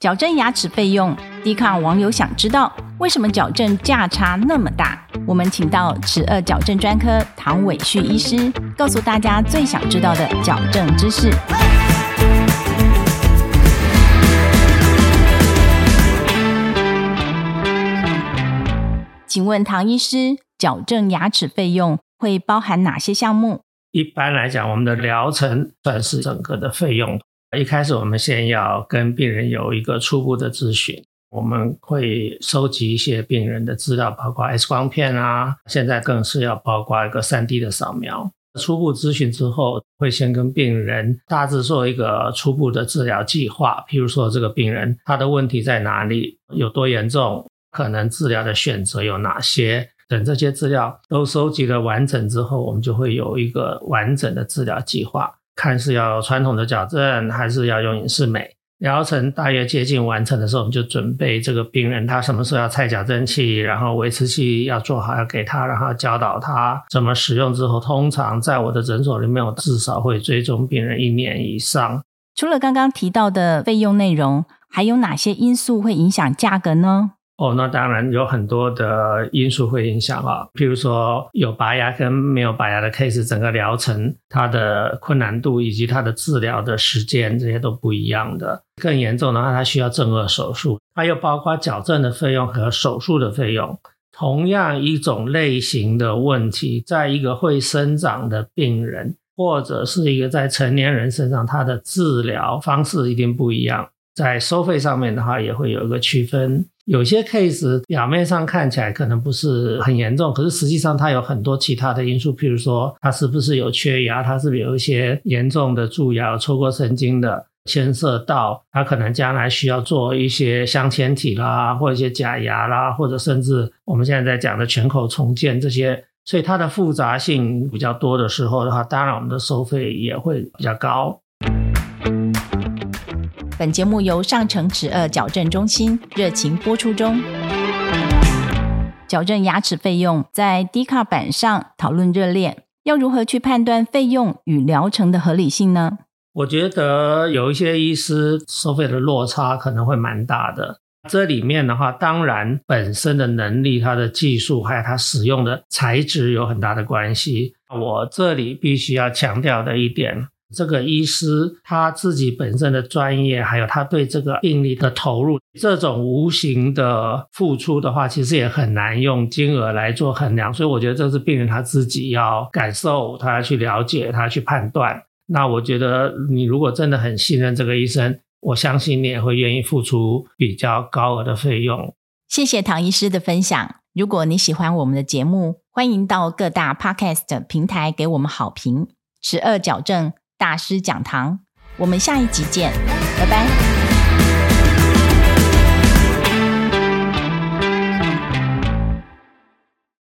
矫正牙齿费用，低抗网友想知道为什么矫正价差那么大？我们请到齿颚矫正专科唐伟旭医师，告诉大家最想知道的矫正知识。请问唐医师，矫正牙齿费用会包含哪些项目？一般来讲，我们的疗程算是整个的费用。一开始我们先要跟病人有一个初步的咨询，我们会收集一些病人的资料，包括 X 光片啊，现在更是要包括一个 3D 的扫描。初步咨询之后，会先跟病人大致做一个初步的治疗计划，譬如说这个病人他的问题在哪里，有多严重，可能治疗的选择有哪些，等这些资料都收集了完整之后，我们就会有一个完整的治疗计划。看是要传统的矫正，还是要用隐适美？疗程大约接近完成的时候，我们就准备这个病人他什么时候要拆矫正器，然后维持器要做好要给他，然后教导他怎么使用之后，通常在我的诊所里面，我至少会追踪病人一年以上。除了刚刚提到的费用内容，还有哪些因素会影响价格呢？哦，那当然有很多的因素会影响啊，譬如说有拔牙跟没有拔牙的 case，整个疗程它的困难度以及它的治疗的时间，这些都不一样的。更严重的话，它需要正颚手术，它又包括矫正的费用和手术的费用。同样一种类型的问题，在一个会生长的病人，或者是一个在成年人身上，它的治疗方式一定不一样。在收费上面的话，也会有一个区分。有些 case 表面上看起来可能不是很严重，可是实际上它有很多其他的因素，譬如说它是不是有缺牙，它是不是有一些严重的蛀牙、抽过神经的，牵涉到它可能将来需要做一些镶嵌体啦，或一些假牙啦，或者甚至我们现在在讲的全口重建这些，所以它的复杂性比较多的时候的话，当然我们的收费也会比较高。本节目由上城齿颚矫正中心热情播出中。矫正牙齿费用在低卡板上讨论热烈，要如何去判断费用与疗程的合理性呢？我觉得有一些医师收费的落差可能会蛮大的。这里面的话，当然本身的能力、它的技术还有它使用的材质有很大的关系。我这里必须要强调的一点。这个医师他自己本身的专业，还有他对这个病例的投入，这种无形的付出的话，其实也很难用金额来做衡量。所以我觉得这是病人他自己要感受，他要去了解，他去判断。那我觉得你如果真的很信任这个医生，我相信你也会愿意付出比较高额的费用。谢谢唐医师的分享。如果你喜欢我们的节目，欢迎到各大 Podcast 平台给我们好评。十二矫正。大师讲堂，我们下一集见，拜拜。